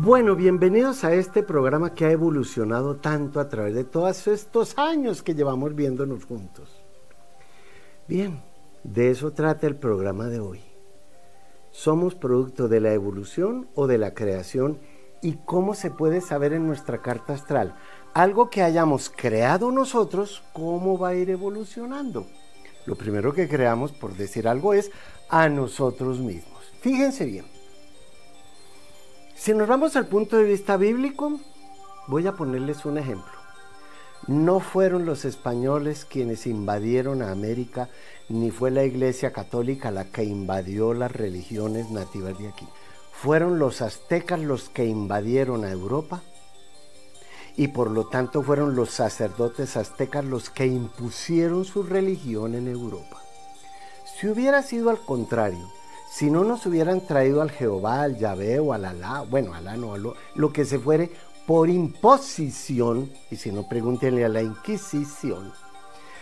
Bueno, bienvenidos a este programa que ha evolucionado tanto a través de todos estos años que llevamos viéndonos juntos. Bien, de eso trata el programa de hoy. ¿Somos producto de la evolución o de la creación? ¿Y cómo se puede saber en nuestra carta astral? Algo que hayamos creado nosotros, ¿cómo va a ir evolucionando? Lo primero que creamos, por decir algo, es a nosotros mismos. Fíjense bien. Si nos vamos al punto de vista bíblico, voy a ponerles un ejemplo. No fueron los españoles quienes invadieron a América, ni fue la Iglesia Católica la que invadió las religiones nativas de aquí. Fueron los aztecas los que invadieron a Europa y por lo tanto fueron los sacerdotes aztecas los que impusieron su religión en Europa. Si hubiera sido al contrario, si no nos hubieran traído al Jehová, al Yahvé o al Alá, bueno, Alá no, lo, lo que se fuere, por imposición, y si no pregúntenle a la Inquisición,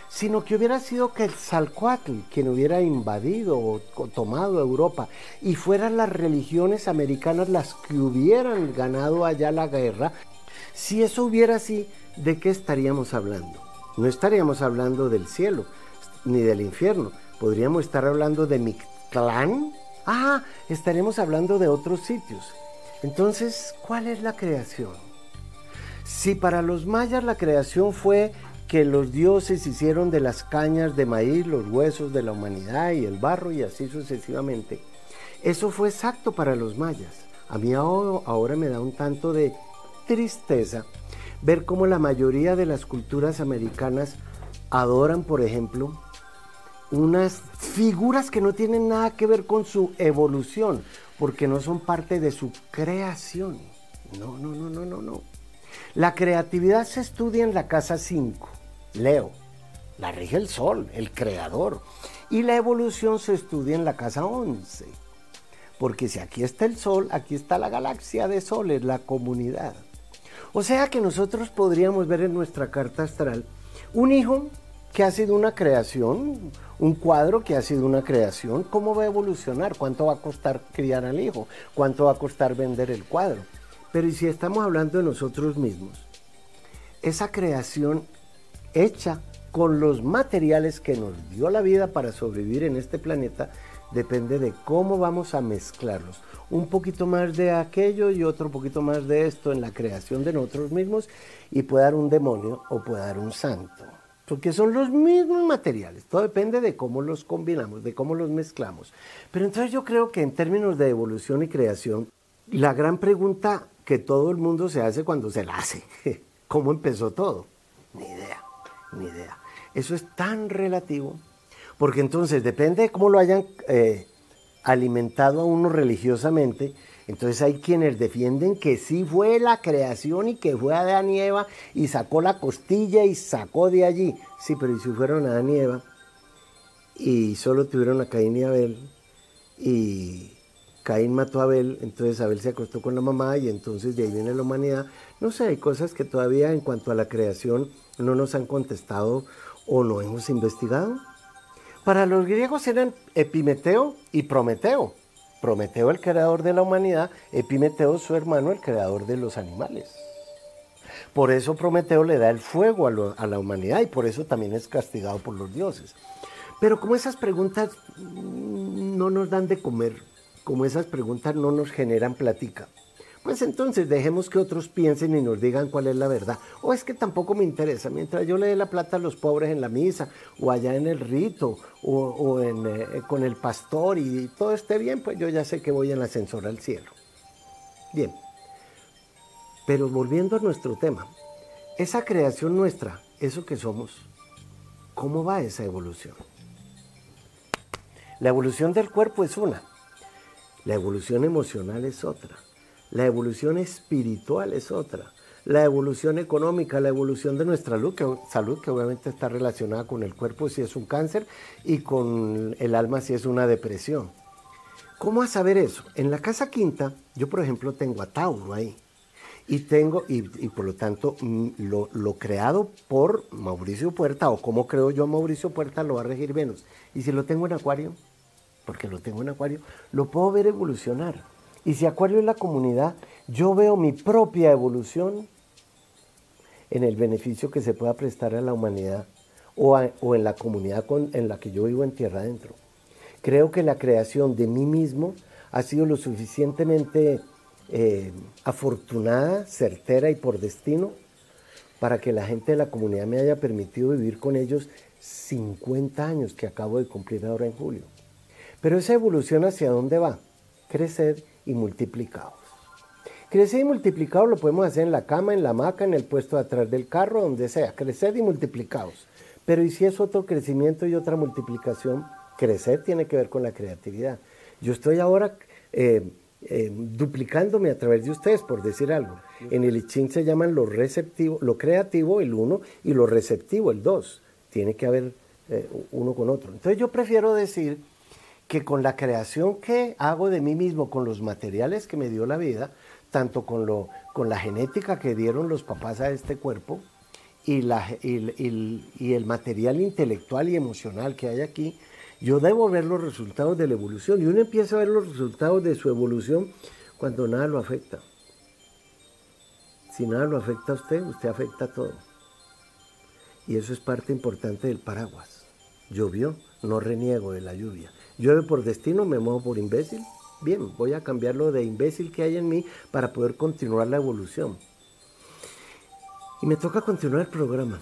sino que hubiera sido que el Salcuatl quien hubiera invadido o, tomado Europa y fueran las religiones americanas las que hubieran ganado allá la guerra, si eso hubiera así, ¿de qué estaríamos hablando? No estaríamos hablando del cielo ni del infierno, podríamos estar hablando de Mictlán, Ah, estaremos hablando de otros sitios. Entonces, ¿cuál es la creación? Si para los mayas la creación fue que los dioses hicieron de las cañas de maíz los huesos de la humanidad y el barro y así sucesivamente, eso fue exacto para los mayas. A mí ahora me da un tanto de tristeza ver cómo la mayoría de las culturas americanas adoran, por ejemplo, unas figuras que no tienen nada que ver con su evolución, porque no son parte de su creación. No, no, no, no, no, no. La creatividad se estudia en la casa 5, Leo. La rige el sol, el creador. Y la evolución se estudia en la casa 11. Porque si aquí está el sol, aquí está la galaxia de soles, la comunidad. O sea que nosotros podríamos ver en nuestra carta astral un hijo que ha sido una creación, un cuadro que ha sido una creación, ¿cómo va a evolucionar? ¿Cuánto va a costar criar al hijo? ¿Cuánto va a costar vender el cuadro? Pero ¿y si estamos hablando de nosotros mismos? Esa creación hecha con los materiales que nos dio la vida para sobrevivir en este planeta depende de cómo vamos a mezclarlos. Un poquito más de aquello y otro poquito más de esto en la creación de nosotros mismos y puede dar un demonio o puede dar un santo porque son los mismos materiales, todo depende de cómo los combinamos, de cómo los mezclamos. Pero entonces yo creo que en términos de evolución y creación, la gran pregunta que todo el mundo se hace cuando se la hace, ¿cómo empezó todo? Ni idea, ni idea. Eso es tan relativo, porque entonces depende de cómo lo hayan eh, alimentado a uno religiosamente, entonces hay quienes defienden que sí fue la creación y que fue Adán y Eva y sacó la costilla y sacó de allí. Sí, pero ¿y si fueron Adán y Eva y solo tuvieron a Caín y Abel y Caín mató a Abel, entonces Abel se acostó con la mamá y entonces de ahí viene la humanidad. No sé, hay cosas que todavía en cuanto a la creación no nos han contestado o no hemos investigado. Para los griegos eran Epimeteo y Prometeo. Prometeo el creador de la humanidad, Epimeteo su hermano el creador de los animales. Por eso Prometeo le da el fuego a, la humanidad y por eso también es castigado por los dioses. Pero como esas preguntas no nos dan de comer, como esas preguntas no nos generan plática, pues entonces dejemos que otros piensen y nos digan cuál es la verdad. O es que tampoco me interesa. Mientras yo le dé la plata a los pobres en la misa, o allá en el rito, o, eh, con el pastor y todo esté bien, pues yo ya sé que voy en el ascensor al cielo. Bien. Pero volviendo a nuestro tema, esa creación nuestra, eso que somos, ¿cómo va esa evolución? La evolución del cuerpo es una, la evolución emocional es otra la evolución espiritual es otra. La evolución económica, la evolución de nuestra salud que, obviamente está relacionada con el cuerpo si es un cáncer y con el alma si es una depresión. ¿Cómo a saber eso? En la casa quinta, yo por ejemplo tengo a Tauro ahí. Y tengo, y, por lo tanto, mm, lo, lo, creado por Mauricio Puerta, o como creo yo Mauricio Puerta, lo va a regir Venus. Y si lo tengo en Acuario, porque lo tengo en Acuario, lo puedo ver evolucionar. Y si Acuario es la comunidad, yo veo mi propia evolución en el beneficio que se pueda prestar a la humanidad o, en la comunidad en la que yo vivo en tierra adentro. Creo que la creación de mí mismo ha sido lo suficientemente eh, afortunada, certera y por destino para que la gente de la comunidad me haya permitido vivir con ellos 50 años que acabo de cumplir ahora en julio. Pero esa evolución hacia dónde va? Crecer y multiplicados. Crecer y multiplicados lo podemos hacer en la cama, en la hamaca, en el puesto de atrás del carro, donde sea. Crecer y multiplicados. Pero ¿y si es otro crecimiento y otra multiplicación? Crecer tiene que ver con la creatividad. Yo estoy ahora eh, eh, duplicándome a través de ustedes, por decir algo. En el I Ching se llaman lo receptivo, lo creativo, el uno, y lo receptivo, el dos. Tiene que haber eh, uno con otro. Entonces yo prefiero decir que con la creación que hago de mí mismo, con los materiales que me dio la vida, tanto con, lo, con la genética que dieron los papás a este cuerpo y, la, y el material intelectual y emocional que hay aquí, yo debo ver los resultados de la evolución. Y uno empieza a ver los resultados de su evolución cuando nada lo afecta. Si nada lo afecta a usted, usted afecta a todo. Y eso es parte importante del paraguas. Llovió, no reniego de la lluvia. Llueve por destino, me muevo por imbécil. Bien, voy a cambiar lo de imbécil que hay en mí para poder continuar la evolución. Y me toca continuar el programa.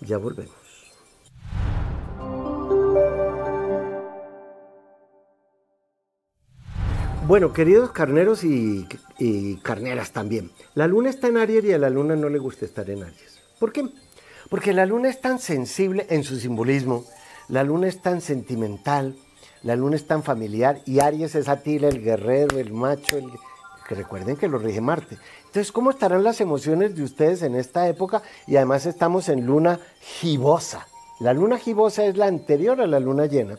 Ya volvemos. Bueno, queridos carneros y, carneras también, la luna está en Aries y a la luna no le gusta estar en Aries. ¿Por qué? Porque la luna es tan sensible en su simbolismo, la luna es tan sentimental, la luna es tan familiar y Aries es Atila, el guerrero, el macho, el, que recuerden que lo rige Marte. Entonces, ¿cómo estarán las emociones de ustedes en esta época? Y además estamos en luna gibosa. La luna gibosa es la anterior a la luna llena.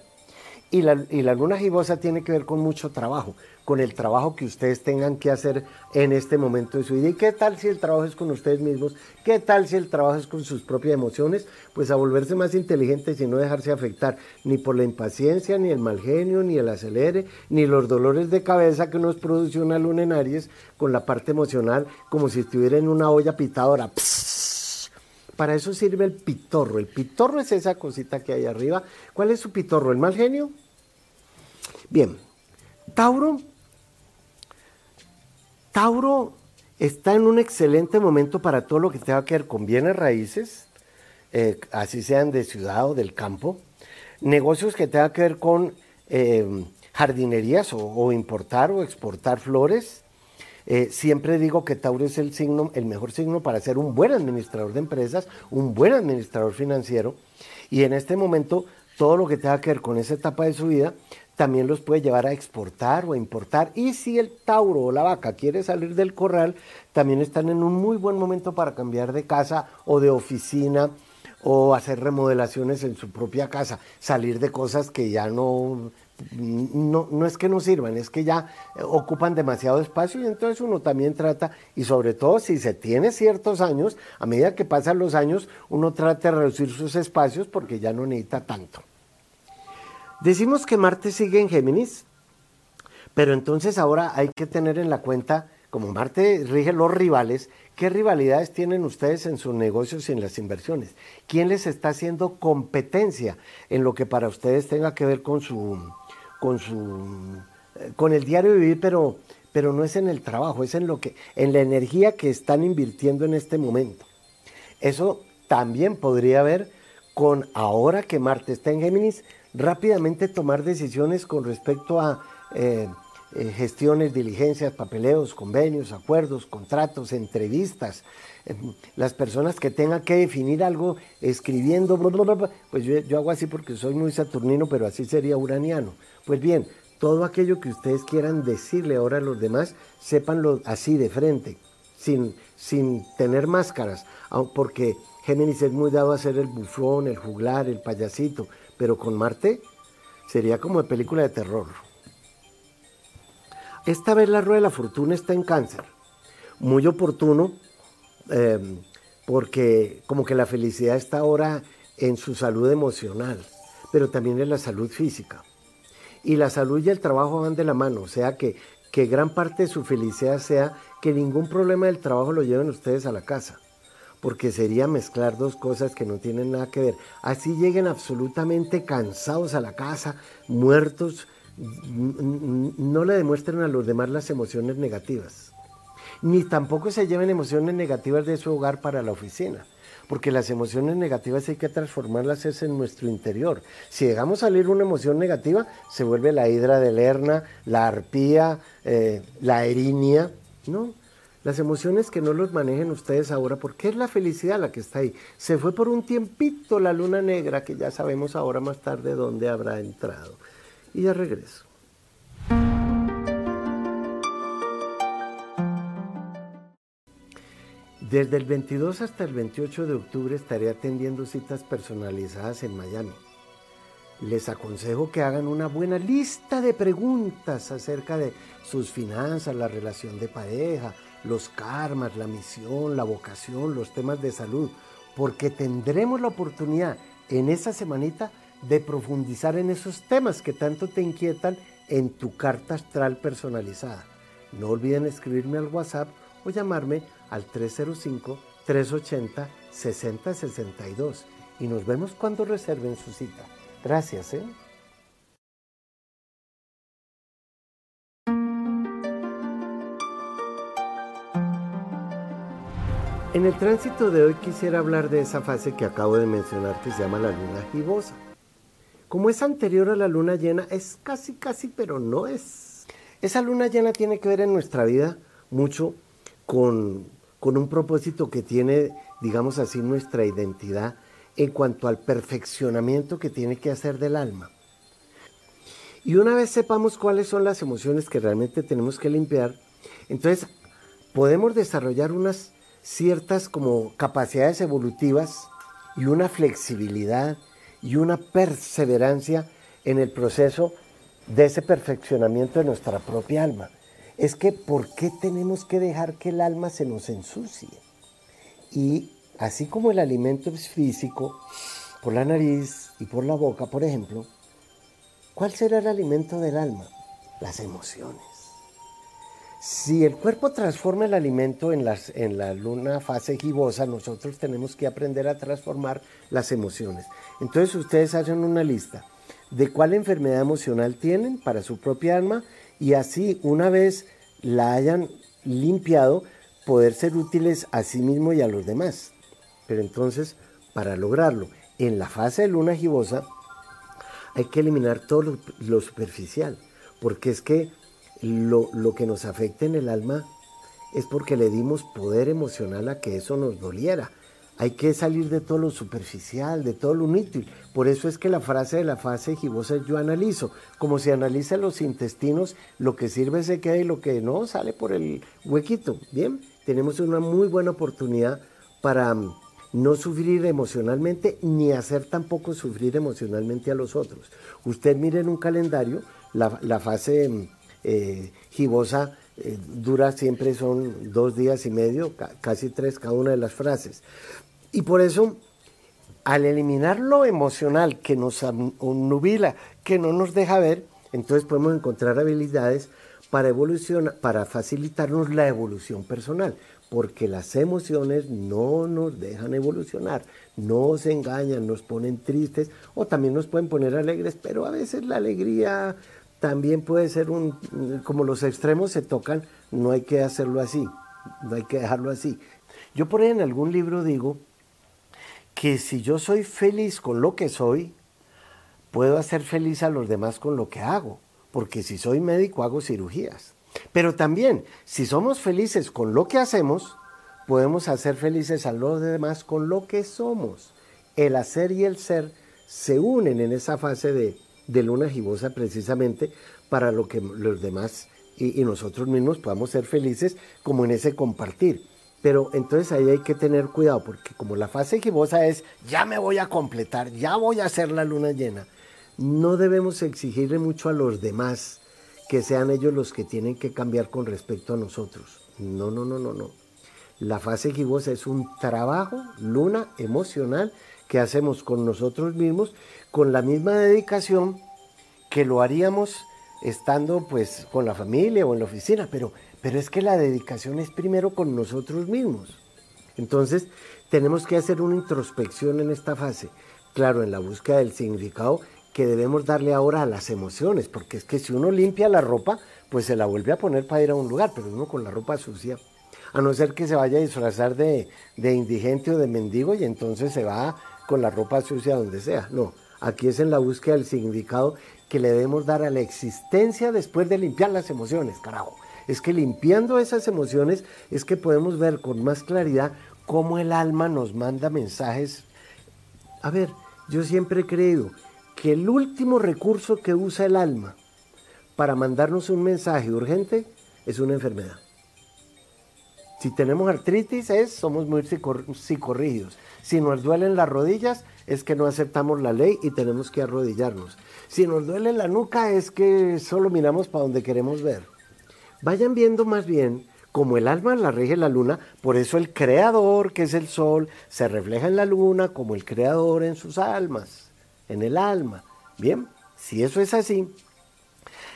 Y la, luna gibosa tiene que ver con mucho trabajo con el trabajo que ustedes tengan que hacer en este momento de su vida. ¿Y qué tal si el trabajo es con ustedes mismos? ¿Qué tal si el trabajo es con sus propias emociones? Pues a volverse más inteligentes y no dejarse afectar ni por la impaciencia, ni el mal genio, ni el acelere, ni los dolores de cabeza que nos produce una luna en Aries con la parte emocional como si estuviera en una olla pitadora. Para eso sirve el pitorro. El pitorro es esa cosita que hay arriba. ¿Cuál es su pitorro? ¿El mal genio? Bien, Tauro Tauro está en un excelente momento para todo lo que tenga que ver con bienes raíces, eh, así sean de ciudad o del campo, negocios que tengan que ver con eh, jardinerías o, importar o exportar flores. Eh, siempre digo que Tauro es el signo, el mejor signo para ser un buen administrador de empresas, un buen administrador financiero. Y en este momento, todo lo que tenga que ver con esa etapa de su vida también los puede llevar a exportar o a importar. Y si el tauro o la vaca quiere salir del corral, también están en un muy buen momento para cambiar de casa o de oficina o hacer remodelaciones en su propia casa, salir de cosas que ya no, no, no es que no sirvan, es que ya ocupan demasiado espacio y entonces uno también trata, y sobre todo si se tiene ciertos años, a medida que pasan los años, uno trata de reducir sus espacios porque ya no necesita tanto. Decimos que Marte sigue en Géminis, pero entonces ahora hay que tener en la cuenta, como Marte rige los rivales, ¿qué rivalidades tienen ustedes en sus negocios y en las inversiones? ¿Quién les está haciendo competencia en lo que para ustedes tenga que ver con su, con su, eh, con el diario vivir, pero, pero no es en el trabajo, es en lo que, en la energía que están invirtiendo en este momento. Eso también podría ver con ahora que Marte está en Géminis, rápidamente tomar decisiones con respecto a eh, eh, gestiones, diligencias, papeleos, convenios, acuerdos, contratos, entrevistas. Eh, las personas que tengan que definir algo escribiendo, pues yo, yo hago así porque soy muy saturnino, pero así sería uraniano. Pues bien, todo aquello que ustedes quieran decirle ahora a los demás, sépanlo así de frente, sin, sin tener máscaras, porque Géminis es muy dado a ser el bufón, el juglar, el payasito, pero con Marte sería como de película de terror. Esta vez la rueda de la fortuna está en cáncer. Muy oportuno, em, porque como que la felicidad está ahora en su salud emocional, pero también en la salud física. y la salud y el trabajo van de la mano, o sea que, que gran parte de su felicidad sea que ningún problema del trabajo lo lleven ustedes a la casa, porque sería mezclar dos cosas que no tienen nada que ver. Así lleguen absolutamente cansados a la casa, muertos, no le demuestren a los demás las emociones negativas, ni tampoco se lleven emociones negativas de su hogar para la oficina porque las emociones negativas hay que transformarlas es en nuestro interior. Si dejamos salir una emoción negativa, se vuelve la hidra de Lerna, la arpía, eh, la erinia, ¿no? Las emociones que no los manejen ustedes ahora, porque es la felicidad la que está ahí. Se fue por un tiempito la luna negra, que ya sabemos ahora más tarde dónde habrá entrado. Y ya regreso. Desde el 22 hasta el 28 de octubre estaré atendiendo citas personalizadas en Miami. Les aconsejo que hagan una buena lista de preguntas acerca de sus finanzas, la relación de pareja, los karmas, la misión, la vocación, los temas de salud, porque tendremos la oportunidad en esa semanita de profundizar en esos temas que tanto te inquietan en tu carta astral personalizada. No olviden escribirme al WhatsApp o llamarme al 305-380-6062 y nos vemos cuando reserven su cita. Gracias. ¿eh? En el tránsito de hoy quisiera hablar de esa fase que acabo de mencionar que se llama la luna gibosa. Como es anterior a la luna llena, es casi, casi, pero no es. Esa luna llena tiene que ver en nuestra vida mucho con con un propósito que tiene, digamos así, nuestra identidad en cuanto al perfeccionamiento que tiene que hacer del alma. Y una vez sepamos cuáles son las emociones que realmente tenemos que limpiar, entonces podemos desarrollar unas ciertas como capacidades evolutivas y una flexibilidad y una perseverancia en el proceso de ese perfeccionamiento de nuestra propia alma es que ¿por qué tenemos que dejar que el alma se nos ensucie? Y así como el alimento es físico, por la nariz y por la boca, por ejemplo, ¿cuál será el alimento del alma? Las emociones. Si el cuerpo transforma el alimento en, la luna fase gibosa, nosotros tenemos que aprender a transformar las emociones. Entonces ustedes hacen una lista de cuál enfermedad emocional tienen para su propia alma y así una vez la hayan limpiado, poder ser útiles a sí mismo y a los demás. Pero entonces, para lograrlo, en la fase de luna gibosa, hay que eliminar todo lo, superficial, porque es que lo, lo que nos afecta en el alma es porque le dimos poder emocional a que eso nos doliera. Hay que salir de todo lo superficial, de todo lo inútil. Por eso es que la frase de la fase gibosa yo analizo. Como si analiza los intestinos, lo que sirve se queda y lo que no sale por el huequito. Bien, tenemos una muy buena oportunidad para mm, no sufrir emocionalmente ni hacer tampoco sufrir emocionalmente a los otros. Usted mire en un calendario, la, fase mm, eh, gibosa eh, dura siempre son dos días y medio, casi tres cada una de las frases. Y por eso, al eliminar lo emocional que nos nubila, que no nos deja ver, entonces podemos encontrar habilidades para evolucionar, para facilitarnos la evolución personal, porque las emociones no nos dejan evolucionar, nos engañan, nos ponen tristes o también nos pueden poner alegres, pero a veces la alegría también puede ser un, como los extremos se tocan, no hay que hacerlo así, no hay que dejarlo así. Yo por ahí en algún libro digo que si yo soy feliz con lo que soy, puedo hacer feliz a los demás con lo que hago, porque si soy médico hago cirugías. Pero también, si somos felices con lo que hacemos, podemos hacer felices a los demás con lo que somos. El hacer y el ser se unen en esa fase de, luna gibosa precisamente para lo que los demás y nosotros mismos podamos ser felices como en ese compartir. Pero entonces ahí hay que tener cuidado, porque como la fase gibosa es, ya me voy a completar, ya voy a hacer la luna llena, no debemos exigirle mucho a los demás que sean ellos los que tienen que cambiar con respecto a nosotros. No, no, no, no, no. La fase gibosa es un trabajo, luna emocional, que hacemos con nosotros mismos, con la misma dedicación que lo haríamos estando pues con la familia o en la oficina, pero, pero es que la dedicación es primero con nosotros mismos. Entonces, tenemos que hacer una introspección en esta fase. Claro, en la búsqueda del significado que debemos darle ahora a las emociones, porque es que si uno limpia la ropa, pues se la vuelve a poner para ir a un lugar, pero uno con la ropa sucia, a no ser que se vaya a disfrazar de, de indigente o de mendigo y entonces se va con la ropa sucia donde sea. No, aquí es en la búsqueda del significado que le debemos dar a la existencia después de limpiar las emociones, carajo. Es que limpiando esas emociones es que podemos ver con más claridad cómo el alma nos manda mensajes. A ver, yo siempre he creído que el último recurso que usa el alma para mandarnos un mensaje urgente es una enfermedad. Si tenemos artritis es, somos muy psicorrígidos. Si nos duelen las rodillas es que no aceptamos la ley y tenemos que arrodillarnos. Si nos duele la nuca es que solo miramos para donde queremos ver. Vayan viendo más bien como el alma la rige la luna, por eso el creador, que es el sol, se refleja en la luna como el creador en sus almas, en el alma. Bien, si eso es así,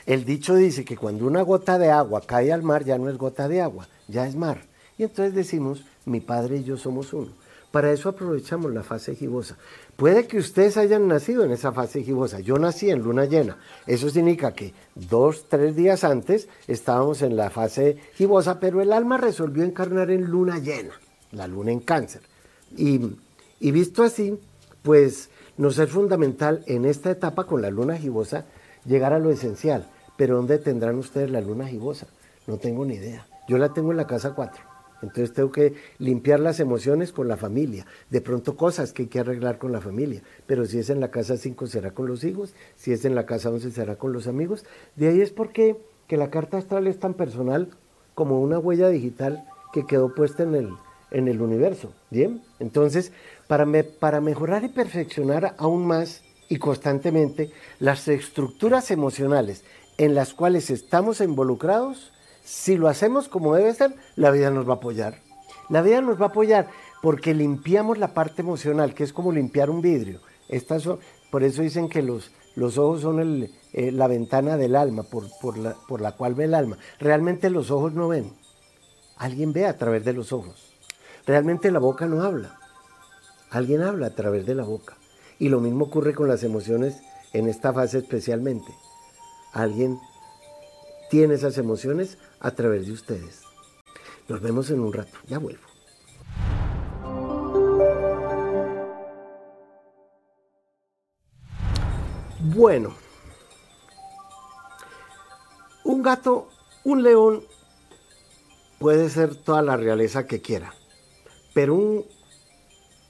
el dicho dice que cuando una gota de agua cae al mar ya no es gota de agua, ya es mar. Y entonces decimos, mi padre y yo somos uno. Para eso aprovechamos la fase gibosa. Puede que ustedes hayan nacido en esa fase gibosa. Yo nací en luna llena. Eso significa que dos, tres días antes estábamos en la fase gibosa, pero el alma resolvió encarnar en luna llena, la luna en cáncer. Y, visto así, pues nos es fundamental en esta etapa con la luna gibosa llegar a lo esencial. Pero ¿dónde tendrán ustedes la luna gibosa? No tengo ni idea. Yo la tengo en la casa 4. Entonces tengo que limpiar las emociones con la familia. De pronto cosas que hay que arreglar con la familia. Pero si es en la casa 5 será con los hijos, si es en la casa 11 será con los amigos. De ahí es porque que la carta astral es tan personal como una huella digital que quedó puesta en el, en el universo. Bien, entonces para, para mejorar y perfeccionar aún más y constantemente las estructuras emocionales en las cuales estamos involucrados, si lo hacemos como debe ser, la vida nos va a apoyar. La vida nos va a apoyar porque limpiamos la parte emocional, que es como limpiar un vidrio. Estas por eso dicen que los, los ojos son eh, la ventana del alma, por, por, la, por la cual ve el alma. Realmente los ojos no ven. Alguien ve a través de los ojos. Realmente la boca no habla. Alguien habla a través de la boca. Y lo mismo ocurre con las emociones en esta fase especialmente. Alguien tiene esas emociones a través de ustedes. Nos vemos en un rato, ya vuelvo. Bueno, un gato, un león puede ser toda la realeza que quiera, pero un,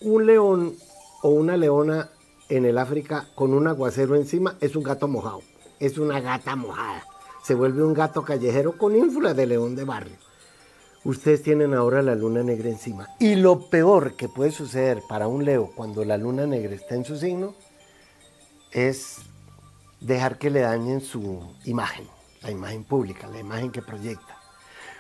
un león o una leona en el África con un aguacero encima es un gato mojado, es una gata mojada se vuelve un gato callejero con ínfula de león de barrio. Ustedes tienen ahora la luna negra encima. Y lo peor que puede suceder para un leo cuando la luna negra está en su signo es dejar que le dañen su imagen, la imagen pública, la imagen que proyecta.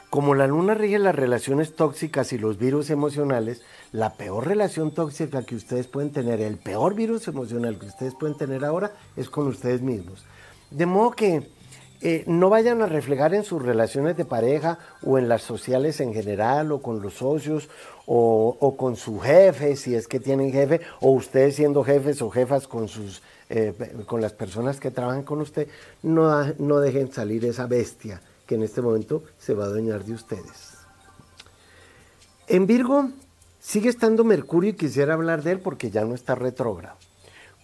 Como la luna rige las relaciones tóxicas y los virus emocionales, la peor relación tóxica que ustedes pueden tener, el peor virus emocional que ustedes pueden tener ahora es con ustedes mismos. De modo que eh, no vayan a reflejar en sus relaciones de pareja o en las sociales en general o con los socios o, con su jefe, si es que tienen jefe, o ustedes siendo jefes o jefas con, sus, eh, con las personas que trabajan con usted, no, no dejen salir esa bestia que en este momento se va a adueñar de ustedes. En Virgo sigue estando Mercurio y quisiera hablar de él porque ya no está retrógrado.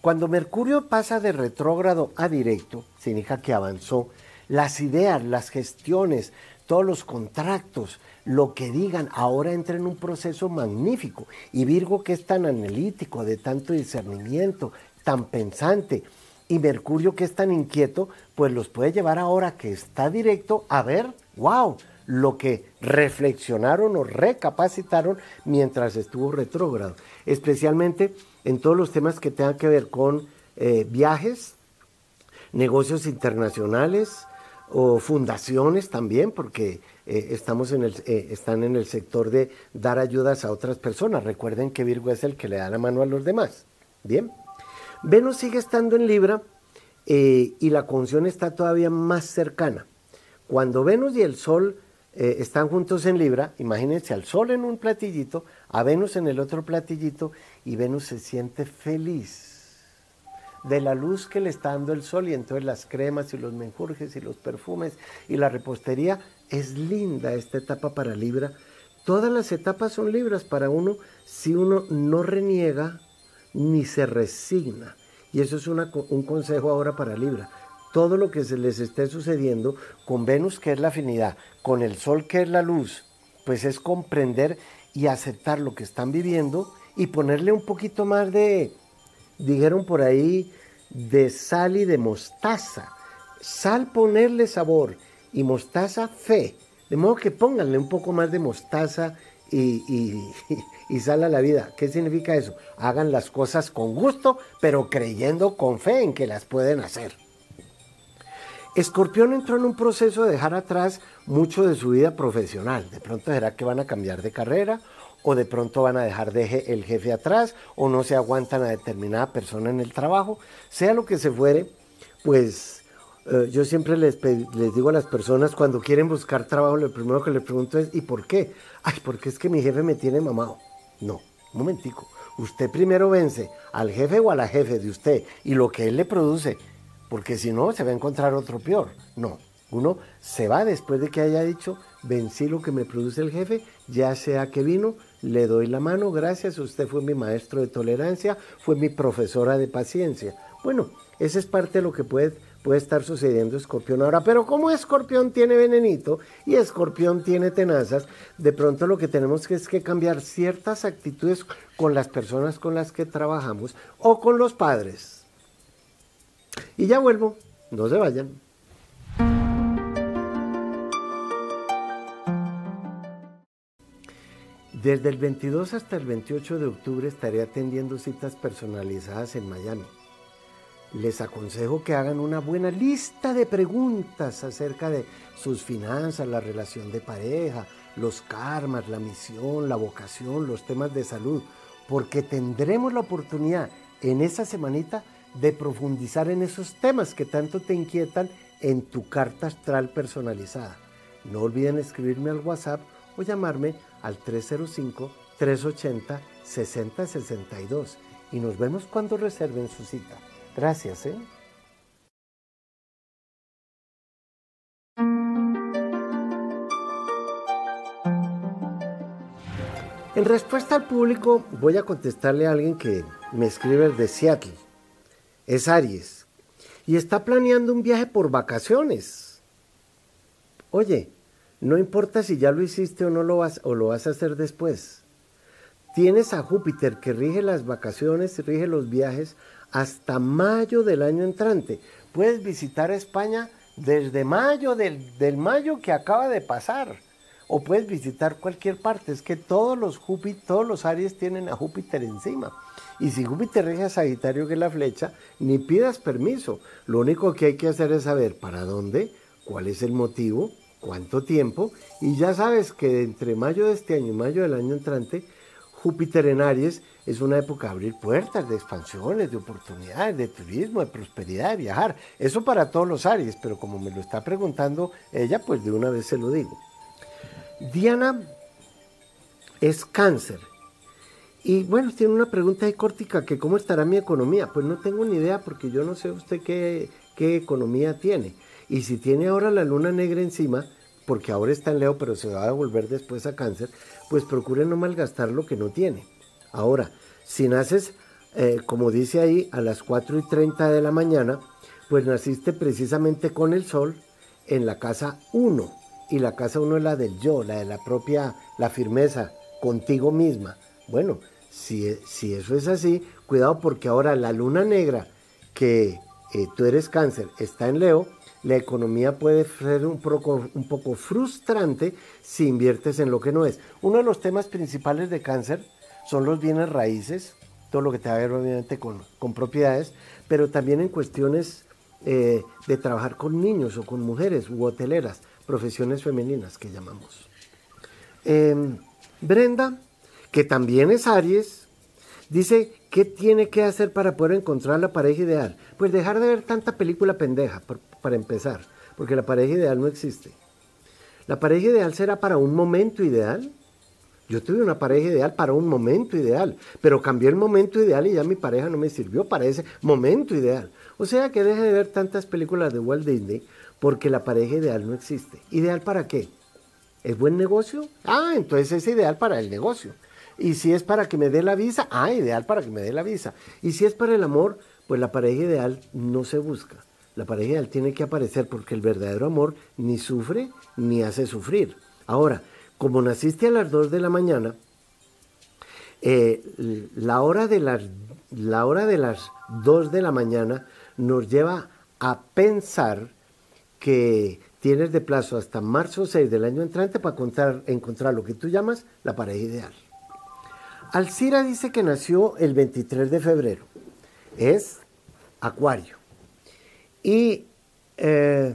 Cuando Mercurio pasa de retrógrado a directo, significa que avanzó las ideas, las gestiones, todos los contratos, lo que digan, ahora entra en un proceso magnífico. Y Virgo que es tan analítico, de tanto discernimiento, tan pensante, y Mercurio que es tan inquieto, pues los puede llevar ahora que está directo a ver, wow, lo que reflexionaron o recapacitaron mientras estuvo retrógrado, especialmente en todos los temas que tengan que ver con eh, viajes, negocios internacionales, o fundaciones también, porque eh, estamos en el, eh, están en el sector de dar ayudas a otras personas. Recuerden que Virgo es el que le da la mano a los demás. Bien. Venus sigue estando en Libra eh, y la conjunción está todavía más cercana. Cuando Venus y el Sol están juntos en Libra, imagínense al Sol en un platillito, a Venus en el otro platillito, y Venus se siente feliz de la luz que le está dando el sol y entonces las cremas y los menjurjes y los perfumes y la repostería. Es linda esta etapa para Libra. Todas las etapas son libras para uno si uno no reniega ni se resigna. Y eso es un consejo ahora para Libra. Todo lo que se les esté sucediendo con Venus, que es la afinidad, con el Sol, que es la luz, pues es comprender y aceptar lo que están viviendo y ponerle un poquito más de, dijeron por ahí, de sal y de mostaza. Sal ponerle sabor y mostaza fe. De modo que pónganle un poco más de mostaza y, y, sal a la vida. ¿Qué significa eso? Hagan las cosas con gusto, pero creyendo con fe en que las pueden hacer. Escorpión entró en un proceso de dejar atrás mucho de su vida profesional. De pronto será que van a cambiar de carrera o de pronto van a dejar de el jefe atrás o no se aguantan a determinada persona en el trabajo. Sea lo que se fuere, pues eh, yo siempre les, les digo a las personas cuando quieren buscar trabajo, lo primero que les pregunto es, ¿y por qué? Ay, porque es que mi jefe me tiene mamado. No, un momentico. Usted primero vence al jefe o a la jefe de usted y lo que él le produce, porque si no se va a encontrar otro peor. No, uno se va después de que haya dicho, vencí lo que me produce el jefe, ya sea que vino, le doy la mano, gracias, usted fue mi maestro de tolerancia, fue mi profesora de paciencia. Bueno, esa es parte de lo que puede, estar sucediendo Escorpión ahora, pero como Escorpión tiene venenito y Escorpión tiene tenazas, de pronto lo que tenemos es que cambiar ciertas actitudes con las personas con las que trabajamos o con los padres. Y ya vuelvo, no se vayan. Desde el 22 hasta el 28 de octubre estaré atendiendo citas personalizadas en Miami. Les aconsejo que hagan una buena lista de preguntas acerca de sus finanzas, la relación de pareja, los karmas, la misión, la vocación, los temas de salud, porque tendremos la oportunidad en esa semanita de profundizar en esos temas que tanto te inquietan en tu carta astral personalizada. No olviden escribirme al WhatsApp o llamarme al 305-380-6062 y nos vemos cuando reserven su cita. Gracias. ¿eh? En respuesta al público, voy a contestarle a alguien que me escribe de Seattle. Es Aries. Y está planeando un viaje por vacaciones. Oye, no importa si ya lo hiciste o no lo vas o lo vas a hacer después. Tienes a Júpiter que rige las vacaciones, rige los viajes hasta mayo del año entrante. Puedes visitar España desde mayo del, del mayo que acaba de pasar. O puedes visitar cualquier parte. Es que todos los Júpiter, todos los Aries tienen a Júpiter encima. Y si Júpiter rige a Sagitario, que es la flecha, ni pidas permiso. Lo único que hay que hacer es saber para dónde, cuál es el motivo cuánto tiempo, y ya sabes que entre mayo de este año y mayo del año entrante, Júpiter en Aries es una época de abrir puertas, de expansiones, de oportunidades, de turismo, de prosperidad, de viajar. Eso para todos los Aries, pero como me lo está preguntando ella, pues de una vez se lo digo. Diana es cáncer. Y bueno, tiene una pregunta ahí córtica, que cómo estará mi economía. Pues no tengo ni idea porque yo no sé usted qué, qué economía tiene. Y si tiene ahora la luna negra encima, porque ahora está en Leo, pero se va a volver después a cáncer, pues procure no malgastar lo que no tiene. Ahora, si naces, eh, como dice ahí, a las 4 y 30 de la mañana, pues naciste precisamente con el sol en la casa 1. Y la casa 1 es la del yo, la de la propia, la firmeza contigo misma. Bueno, si, si eso es así, cuidado porque ahora la luna negra, que eh, tú eres cáncer, está en Leo, la economía puede ser un poco, frustrante si inviertes en lo que no es. Uno de los temas principales de cáncer son los bienes raíces, todo lo que te va a ver obviamente con, propiedades, pero también en cuestiones eh, de trabajar con niños o con mujeres u hoteleras, profesiones femeninas que llamamos. Em, Brenda, que también es Aries, dice ¿Qué tiene que hacer para poder encontrar la pareja ideal? Pues dejar de ver tanta película pendeja, para empezar, porque la pareja ideal no existe. La pareja ideal será para un momento ideal. Yo tuve una pareja ideal para un momento ideal, pero cambié el momento ideal y ya mi pareja no me sirvió para ese momento ideal. O sea que deje de ver tantas películas de Walt Disney porque la pareja ideal no existe. ¿Ideal para qué? ¿Es buen negocio? Ah, entonces es ideal para el negocio. Y si es para que me dé la visa, ah, ideal para que me dé la visa. Y si es para el amor, pues la pareja ideal no se busca. La pareja ideal tiene que aparecer porque el verdadero amor ni sufre ni hace sufrir. Ahora, como naciste a las 2 de la mañana, eh, la, hora de las, la hora de las 2 de la mañana nos lleva a pensar que tienes de plazo hasta marzo 6 del año entrante para encontrar, encontrar lo que tú llamas la pareja ideal. Alcira dice que nació el 23 de febrero. Es Acuario. Y eh,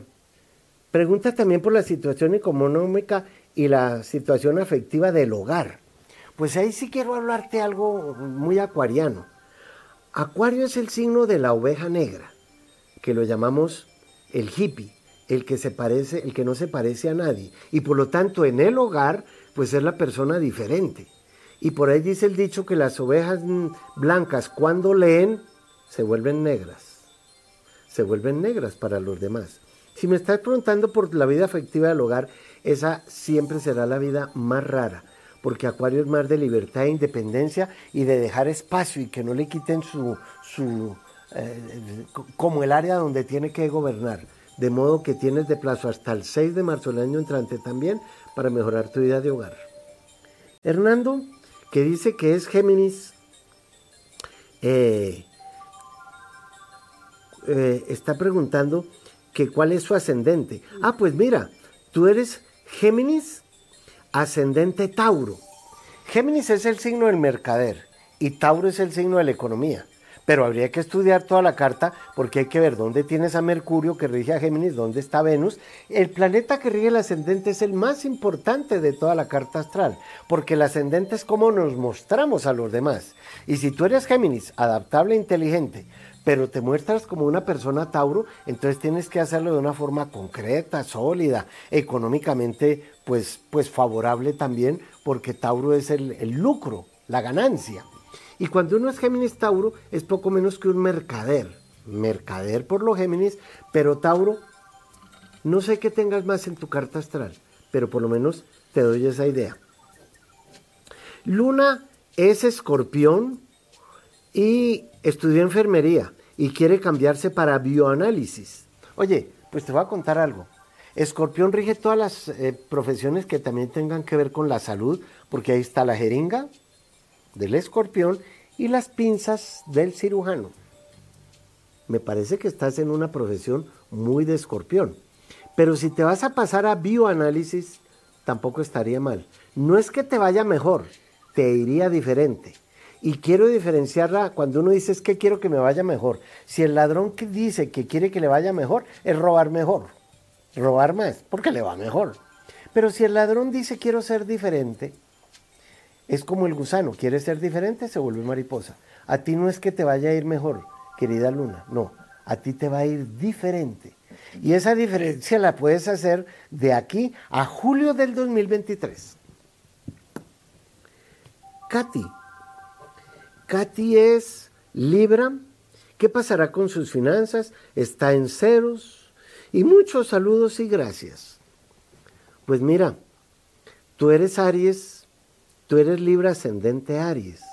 pregunta también por la situación económica y la situación afectiva del hogar. Pues ahí sí quiero hablarte algo muy acuariano. Acuario es el signo de la oveja negra, que lo llamamos el hippie, el que se parece, el que no se parece a nadie. Y por lo tanto, en el hogar, pues es la persona diferente. Y por ahí dice el dicho que las ovejas blancas cuando leen se vuelven negras. Se vuelven negras para los demás. Si me estás preguntando por la vida afectiva del hogar, esa siempre será la vida más rara, porque Acuario es más de libertad e independencia y de dejar espacio y que no le quiten su, su eh, como el área donde tiene que gobernar. De modo que tienes de plazo hasta el 6 de marzo del año entrante también para mejorar tu vida de hogar. Hernando que dice que es Géminis, eh, eh, está preguntando que cuál es su ascendente. Ah, pues mira, tú eres Géminis, ascendente Tauro. Géminis es el signo del mercader y Tauro es el signo de la economía pero habría que estudiar toda la carta porque hay que ver dónde tienes a Mercurio que rige a Géminis, dónde está Venus. El planeta que rige el ascendente es el más importante de toda la carta astral, porque el ascendente es como nos mostramos a los demás. Y si tú eres Géminis, adaptable e inteligente, pero te muestras como una persona Tauro, entonces tienes que hacerlo de una forma concreta, sólida, económicamente pues, pues favorable también, porque Tauro es el, el lucro, la ganancia. Y cuando uno es Géminis Tauro, es poco menos que un mercader. Mercader por lo Géminis, pero Tauro, no sé qué tengas más en tu carta astral, pero por lo menos te doy esa idea. Luna es escorpión y estudió enfermería y quiere cambiarse para bioanálisis. Oye, pues te voy a contar algo. Escorpión rige todas las eh, profesiones que también tengan que ver con la salud, porque ahí está la jeringa, del escorpión y las pinzas del cirujano. Me parece que estás en una profesión muy de escorpión. Pero si te vas a pasar a bioanálisis, tampoco estaría mal. No es que te vaya mejor, te iría diferente. Y quiero diferenciarla cuando uno dice es que quiero que me vaya mejor. Si el ladrón dice que quiere que le vaya mejor, es robar mejor. Robar más, porque le va mejor. Pero si el ladrón dice quiero ser diferente, es como el gusano, quiere ser diferente, se vuelve mariposa. A ti no es que te vaya a ir mejor, querida luna, no, a ti te va a ir diferente. Y esa diferencia la puedes hacer de aquí a julio del 2023. Katy. Katy es Libra. ¿Qué pasará con sus finanzas? Está en ceros. Y muchos saludos y gracias. Pues mira, tú eres Aries Tú eres Libra ascendente Aries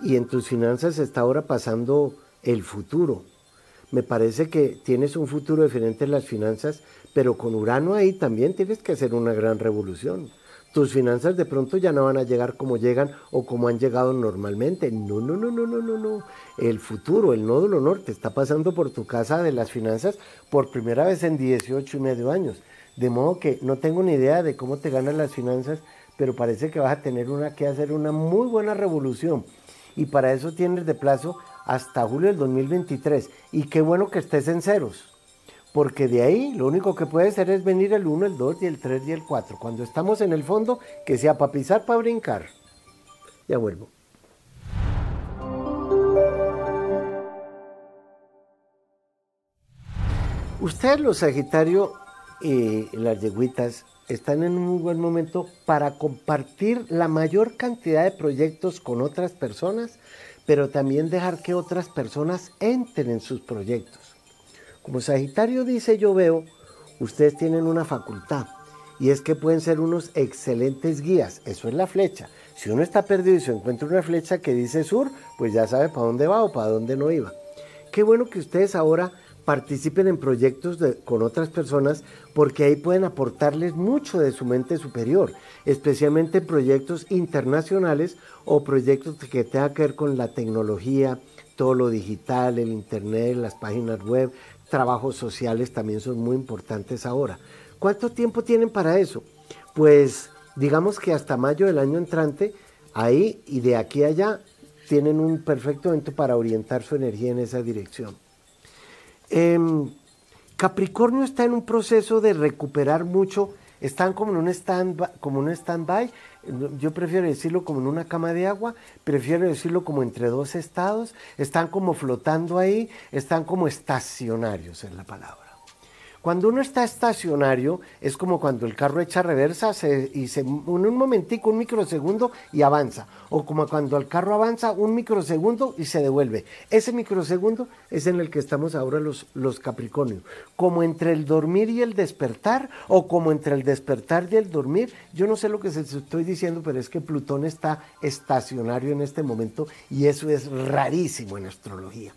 y en tus finanzas está ahora pasando el futuro. Me parece que tienes un futuro diferente en las finanzas, pero con Urano ahí también tienes que hacer una gran revolución. Tus finanzas de pronto ya no van a llegar como llegan o como han llegado normalmente. No, no, no, no, no, no, no. El futuro, el nódulo norte, está pasando por tu casa de las finanzas por primera vez en 18 y medio años. De modo que no tengo ni idea de cómo te ganan las finanzas, pero parece que vas a tener una que hacer una muy buena revolución. Y para eso tienes de plazo hasta julio del 2023. Y qué bueno que estés en ceros, porque de ahí lo único que puede ser es venir el 1, el 2 y el 3 y el 4. Cuando estamos en el fondo, que sea para pisar, para brincar. Ya vuelvo. Ustedes los Sagitario y las yeguitas están en un buen momento para compartir la mayor cantidad de proyectos con otras personas, pero también dejar que otras personas entren en sus proyectos. Como Sagitario dice yo veo, ustedes tienen una facultad y es que pueden ser unos excelentes guías, eso es la flecha. Si uno está perdido y se encuentra una flecha que dice sur, pues ya sabe para dónde va o para dónde no iba. Qué bueno que ustedes ahora participen en proyectos con otras personas porque ahí pueden aportarles mucho de su mente superior, especialmente proyectos internacionales o proyectos que tengan que ver con la tecnología, todo lo digital, el internet, las páginas web, trabajos sociales también son muy importantes ahora. ¿Cuánto tiempo tienen para eso? Pues digamos que hasta mayo del año entrante, ahí y de aquí a allá tienen un perfecto momento para orientar su energía en esa dirección. Em, Capricornio está en un proceso de recuperar mucho, están como en un stand como un stand-by, yo prefiero decirlo como en una cama de agua, prefiero decirlo como entre dos estados, están como flotando ahí, están como estacionarios en la palabra. Cuando uno está estacionario, es como cuando el carro echa reversa y se, en un momentico, un microsegundo y avanza. O como cuando el carro avanza un microsegundo y se devuelve. Ese microsegundo es en el que estamos ahora los, los Capricornios. Como entre el dormir y el despertar, o como entre el despertar y el dormir. Yo no sé lo que se estoy diciendo, pero es que Plutón está estacionario en este momento y eso es rarísimo en astrología.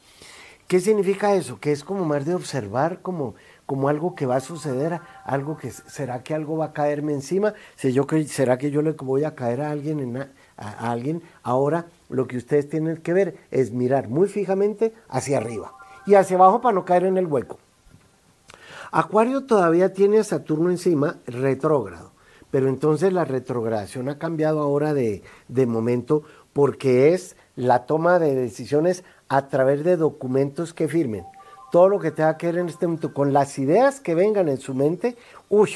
¿Qué significa eso? Que es como más de observar, como como algo que va a suceder, algo que será que algo va a caerme encima, yo será que yo le voy a caer a alguien a, alguien. Ahora lo que ustedes tienen que ver es mirar muy fijamente hacia arriba y hacia abajo para no caer en el hueco. Acuario todavía tiene a Saturno encima retrógrado, pero entonces la retrogradación ha cambiado ahora de, de momento porque es la toma de decisiones a través de documentos que firmen todo lo que tenga que ver en este momento con las ideas que vengan en su mente, uy,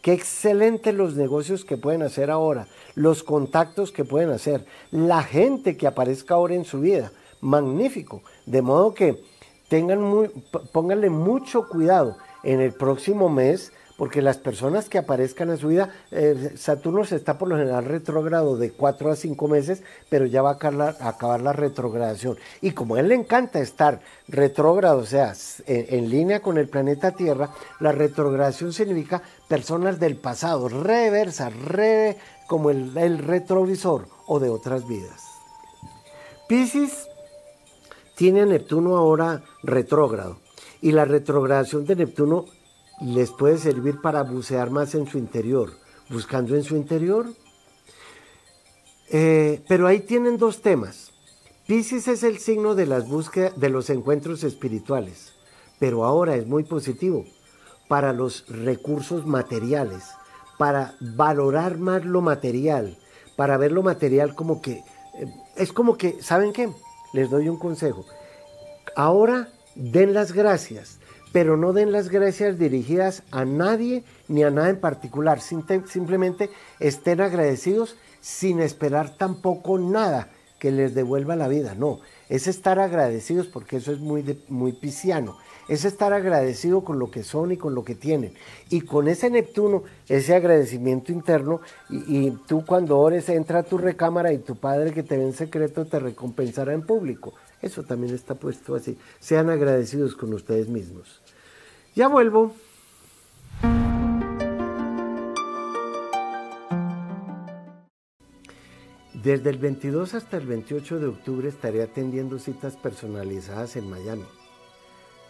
qué excelentes los negocios que pueden hacer ahora, los contactos que pueden hacer, la gente que aparezca ahora en su vida, magnífico. De modo que tengan muy, pónganle mucho cuidado en el próximo mes porque las personas que aparezcan en su vida, eh, Saturno se está por lo general retrógrado de 4 a 5 meses, pero ya va a acabar, la retrogradación. Y como a él le encanta estar retrógrado, o sea, en, línea con el planeta Tierra, la retrogradación significa personas del pasado, reversa, re, como el, retrovisor o de otras vidas. Pisces tiene a Neptuno ahora retrógrado y la retrogradación de Neptuno les puede servir para bucear más en su interior, buscando en su interior. Eh, pero ahí tienen dos temas. Pisces es el signo de las búsquedas, de los encuentros espirituales, pero ahora es muy positivo para los recursos materiales, para valorar más lo material, para ver lo material como que eh, es como que, ¿saben qué? Les doy un consejo. Ahora den las gracias pero no den las gracias dirigidas a nadie ni a nada en particular. Simplemente estén agradecidos sin esperar tampoco nada que les devuelva la vida. No, es estar agradecidos porque eso es muy, muy pisciano. Es estar agradecido con lo que son y con lo que tienen. Y con ese Neptuno, ese agradecimiento interno, y, y tú cuando ores entra a tu recámara y tu padre que te ve en secreto te recompensará en público. Eso también está puesto así. Sean agradecidos con ustedes mismos. Ya vuelvo. Desde el 22 hasta el 28 de octubre estaré atendiendo citas personalizadas en Miami.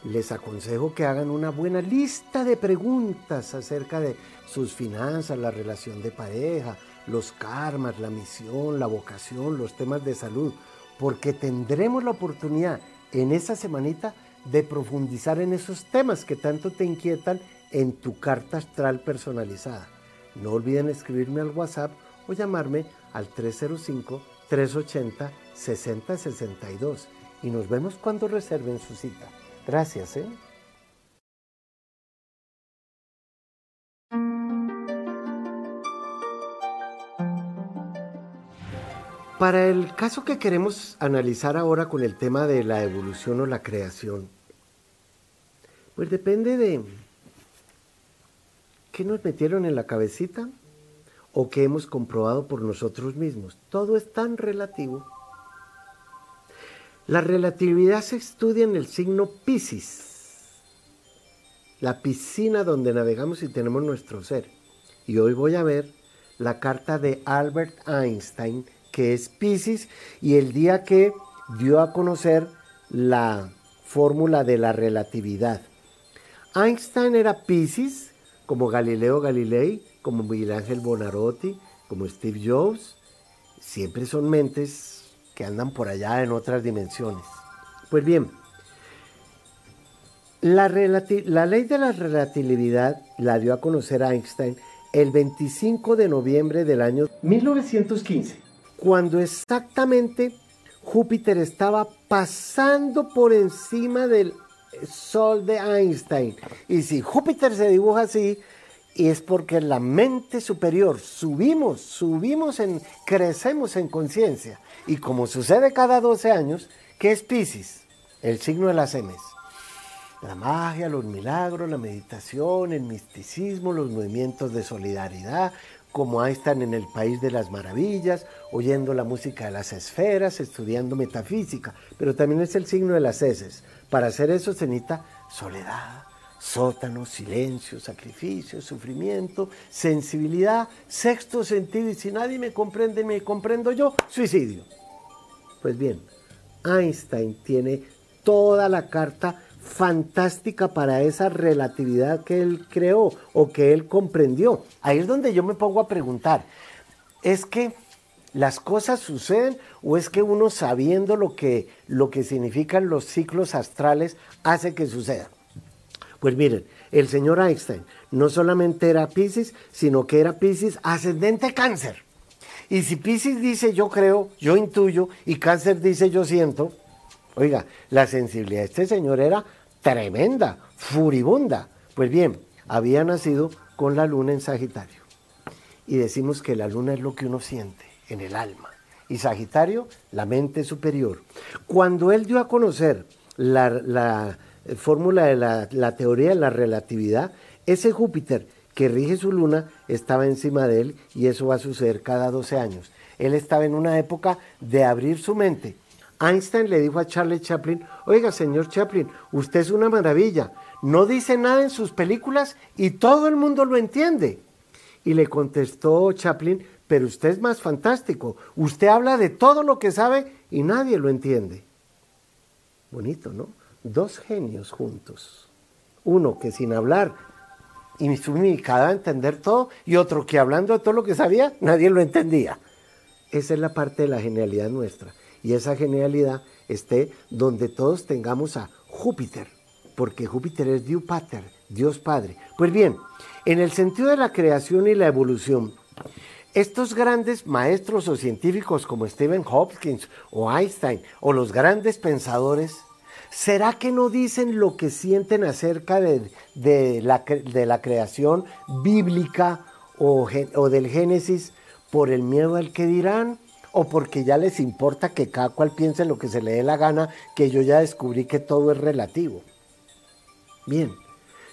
Les aconsejo que hagan una buena lista de preguntas acerca de sus finanzas, la relación de pareja, los karmas, la misión, la vocación, los temas de salud, porque tendremos la oportunidad en esa semanita de profundizar en esos temas que tanto te inquietan en tu carta astral personalizada. No olviden escribirme al WhatsApp o llamarme al 305-380-6062 y nos vemos cuando reserven su cita. Gracias. ¿eh? Para el caso que queremos analizar ahora con el tema de la evolución o la creación, Pues depende de qué nos metieron en la cabecita o qué hemos comprobado por nosotros mismos. Todo es tan relativo. La relatividad se estudia en el signo Pisces, la piscina donde navegamos y tenemos nuestro ser. Y hoy voy a ver la carta de Albert Einstein, que es Pisces, y el día que dio a conocer la fórmula de la relatividad. Einstein era Pisces, como Galileo Galilei, como Miguel Ángel Bonarotti, como Steve Jobs. Siempre son mentes que andan por allá en otras dimensiones. Pues bien, la, la, ley de la relatividad la dio a conocer Einstein el 25 de noviembre del año 1915, cuando exactamente Júpiter estaba pasando por encima del Sol de Einstein. Y si Júpiter se dibuja así, es porque la mente superior subimos, subimos en, crecemos en conciencia. Y como sucede cada 12 años, ¿qué es Pisces? El signo de las M's. La magia, los milagros, la meditación, el misticismo, los movimientos de solidaridad, como están en el País de las Maravillas, oyendo la música de las esferas, estudiando metafísica, pero también es el signo de las heces. Para hacer eso se necesita soledad, sótano, silencio, sacrificio, sufrimiento, sensibilidad, sexto sentido, y si nadie me comprende, me comprendo yo, suicidio. Pues bien, Einstein tiene toda la carta fantástica para esa relatividad que él creó o que él comprendió. Ahí es donde yo me pongo a preguntar, ¿es que las cosas suceden o es que uno sabiendo lo que, lo que significan los ciclos astrales hace que suceda? Pues miren, el señor Einstein no solamente era Pisces, sino que era Pisces ascendente cáncer. Y si Pisces dice yo creo, yo intuyo, y Cáncer dice yo siento, oiga, la sensibilidad de este señor era tremenda, furibunda. Pues bien, había nacido con la luna en Sagitario. Y decimos que la luna es lo que uno siente en el alma. Y Sagitario, la mente superior. Cuando él dio a conocer la, fórmula de la, la teoría de la relatividad, ese Júpiter que rige su luna estaba encima de él y eso va a suceder cada 12 años. Él estaba en una época de abrir su mente. Einstein le dijo a Charlie Chaplin, oiga señor Chaplin, usted es una maravilla, no dice nada en sus películas y todo el mundo lo entiende. Y le contestó Chaplin, pero usted es más fantástico, usted habla de todo lo que sabe y nadie lo entiende. Bonito, ¿no? Dos genios juntos. Uno que sin hablar y dedicada a entender todo, y otro que hablando de todo lo que sabía, nadie lo entendía. Esa es la parte de la genialidad nuestra. Y esa genialidad esté donde todos tengamos a Júpiter, porque Júpiter es Dios Dios Padre. Pues bien, en el sentido de la creación y la evolución, estos grandes maestros o científicos como Stephen Hopkins o Einstein o los grandes pensadores ¿Será que no dicen lo que sienten acerca de, la, creación bíblica o, o del Génesis por el miedo al que dirán? O porque ya les importa que cada cual piense lo que se le dé la gana, que yo ya descubrí que todo es relativo. Bien,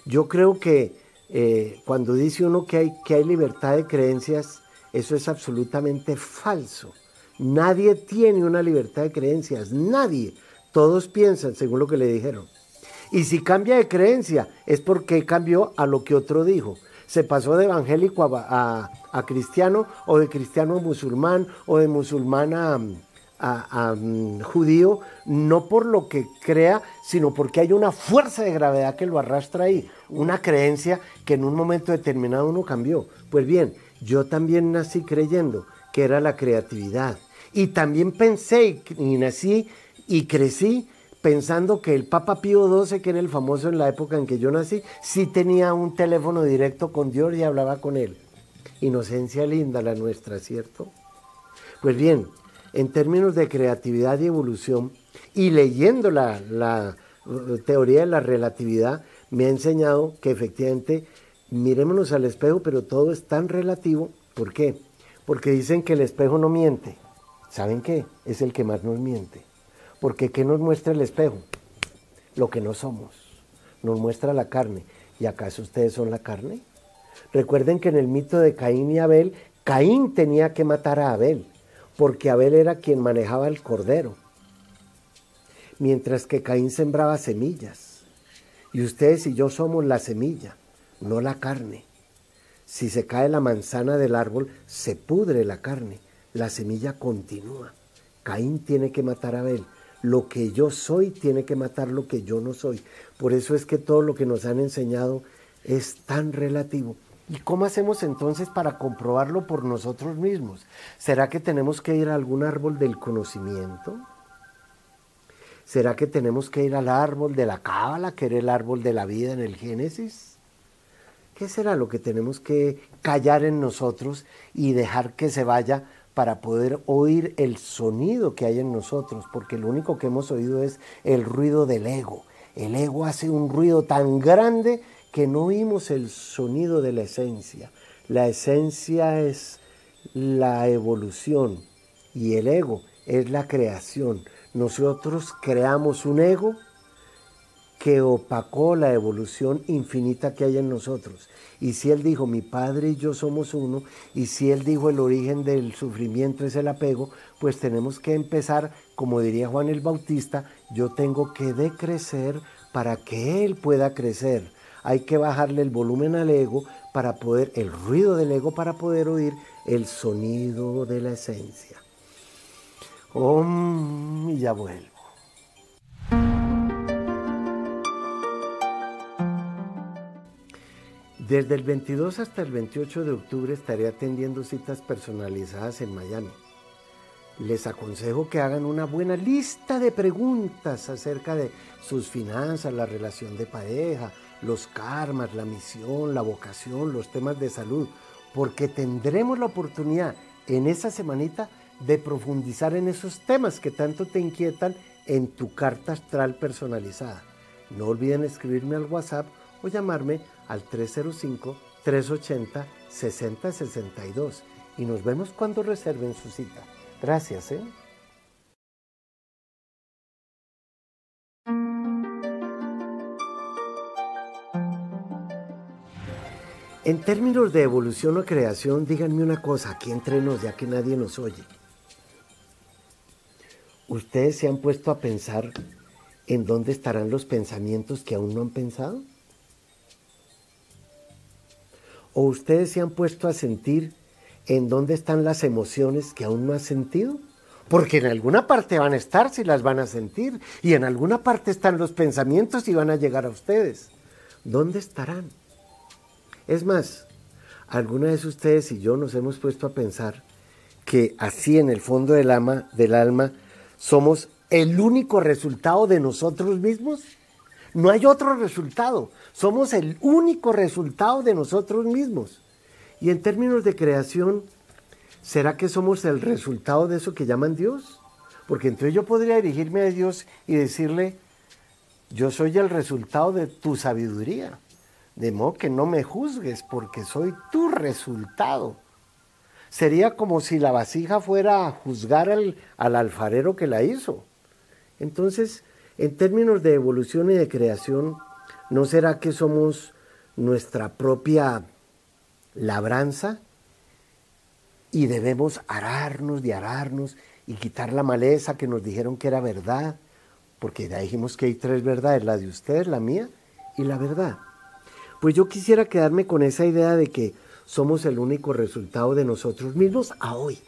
yo creo que eh, cuando dice uno que hay, que hay libertad de creencias, eso es absolutamente falso. Nadie tiene una libertad de creencias, nadie. Todos piensan según lo que le dijeron. Y si cambia de creencia es porque cambió a lo que otro dijo. Se pasó de evangélico a, cristiano o de cristiano a musulmán o de musulmán a, mm, judío, no por lo que crea, sino porque hay una fuerza de gravedad que lo arrastra ahí, una creencia que en un momento determinado uno cambió. Pues bien, yo también nací creyendo que era la creatividad. Y también pensé y nací y crecí pensando que el Papa Pío XII, que era el famoso en la época en que yo nací, sí tenía un teléfono directo con Dios y hablaba con él. Inocencia linda la nuestra, ¿cierto? Pues bien, en términos de creatividad y evolución, y leyendo la, uh, teoría de la relatividad, me ha enseñado que efectivamente mirémonos al espejo, pero todo es tan relativo. ¿Por qué? Porque dicen que el espejo no miente. ¿Saben qué? Es el que más nos miente. Porque ¿qué nos muestra el espejo? Lo que no somos. nos muestra la carne. ¿Y acaso ustedes son la carne? Recuerden que en el mito de Caín y Abel, Caín tenía que matar a Abel, porque Abel era quien manejaba el cordero, mientras que Caín sembraba semillas. Y ustedes y yo somos la semilla, no la carne. Si se cae la manzana del árbol, se pudre la carne, la semilla continúa. Caín tiene que matar a Abel. Lo que yo soy tiene que matar lo que yo no soy. Por eso es que todo lo que nos han enseñado es tan relativo. ¿Y cómo hacemos entonces para comprobarlo por nosotros mismos? ¿Será que tenemos que ir a algún árbol del conocimiento? ¿Será que tenemos que ir al árbol de la cábala, que era el árbol de la vida en el Génesis? ¿Qué será lo que tenemos que callar en nosotros y dejar que se vaya para poder oír el sonido que hay en nosotros? Porque lo único que hemos oído es el ruido del ego. El ego hace un ruido tan grande que no oímos el sonido de la esencia. La esencia es la evolución y el ego es la creación. Nosotros creamos un ego que opacó la evolución infinita que hay en nosotros. Y si Él dijo, mi Padre y yo somos uno, y si Él dijo, el origen del sufrimiento es el apego, pues tenemos que empezar, como diría Juan el Bautista, yo tengo que decrecer para que Él pueda crecer. Hay que bajarle el volumen al ego para poder, el ruido del ego para poder oír el sonido de la esencia. Y ya vuelvo. Desde el 22 hasta el 28 de octubre estaré atendiendo citas personalizadas en Miami. Les aconsejo que hagan una buena lista de preguntas acerca de sus finanzas, la relación de pareja, los karmas, la misión, la vocación, los temas de salud, porque tendremos la oportunidad en esa semanita de profundizar en esos temas que tanto te inquietan en tu carta astral personalizada. No olviden escribirme al WhatsApp o llamarme al 305-380-6062 y nos vemos cuando reserven su cita. Gracias, ¿eh? En términos de evolución o creación, díganme una cosa, aquí entre nos, ya que nadie nos oye. ¿Ustedes se han puesto a pensar en dónde estarán los pensamientos que aún no han pensado? ¿O ustedes se han puesto a sentir en dónde están las emociones que aún no han sentido? Porque en alguna parte van a estar si las van a sentir y en alguna parte están los pensamientos y van a llegar a ustedes. ¿Dónde estarán? Es más, alguna vez ustedes y yo nos hemos puesto a pensar que así en el fondo del alma, del alma somos el único resultado de nosotros mismos. No hay otro resultado. Somos el único resultado de nosotros mismos. Y en términos de creación, ¿será que somos el resultado de eso que llaman Dios? Porque entonces yo podría dirigirme a Dios y decirle, yo soy el resultado de tu sabiduría. De modo que no me juzgues porque soy tu resultado. Sería como si la vasija fuera a juzgar al, al alfarero que la hizo. Entonces, en términos de evolución y de creación, ¿no será que somos nuestra propia labranza? Y debemos ararnos y ararnos y quitar la maleza que nos dijeron que era verdad, porque ya dijimos que hay tres verdades, la de ustedes, la mía y la verdad. Pues yo quisiera quedarme con esa idea de que somos el único resultado de nosotros mismos a hoy.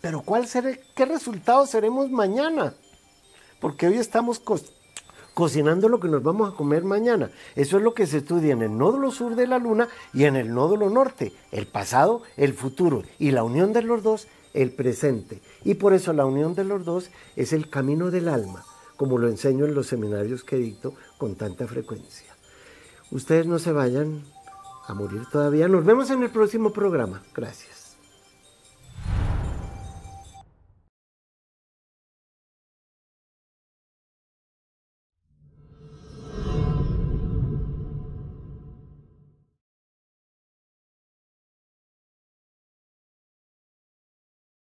Pero ¿cuál será, ¿qué resultado seremos mañana? Porque hoy estamos cocinando lo que nos vamos a comer mañana. Eso es lo que se estudia en el nódulo sur de la luna y en el nódulo norte, el pasado, el futuro, y la unión de los dos, el presente. Y por eso la unión de los dos es el camino del alma, como lo enseño en los seminarios que dicto con tanta frecuencia. Ustedes no se vayan a morir todavía. Nos vemos en el próximo programa. Gracias.